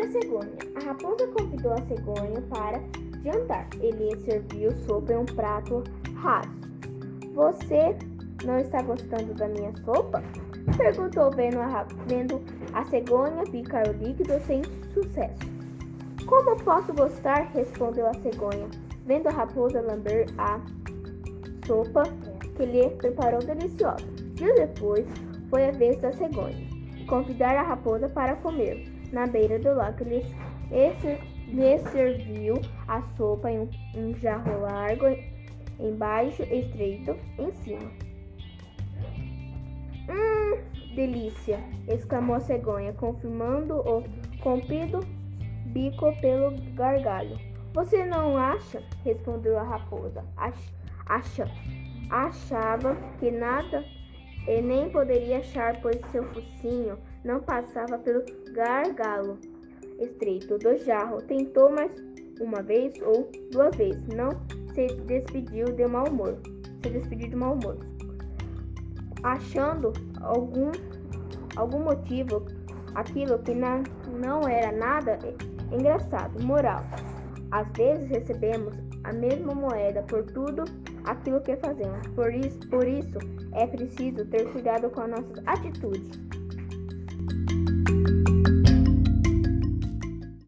a cegonha. A raposa convidou a cegonha para jantar. Ele serviu sopa em um prato raso. Você não está gostando da minha sopa? Perguntou vendo a, vendo a cegonha picar o líquido sem sucesso. Como posso gostar? respondeu a cegonha, vendo a raposa lamber a sopa que lhe preparou deliciosa. Dias depois, foi a vez da cegonha convidar a raposa para comer. Na beira do lago, lhe, lhe serviu a sopa em um, jarro largo, embaixo, estreito, em cima. Hum, delícia! exclamou a cegonha, confirmando o comprido bico pelo gargalho. Você não acha? respondeu a raposa. Acha, achava que nada e nem poderia achar, pois seu focinho não passava pelo gargalo estreito do jarro. Tentou mais uma vez ou duas vezes. Não se despediu de mau humor. Se despediu de mau humor. Achando algum, algum motivo, aquilo que não, não era nada engraçado. Moral. Às vezes recebemos a mesma moeda por tudo Assim aquilo que fazemos. Por isso, por isso é preciso ter cuidado com nossas atitudes.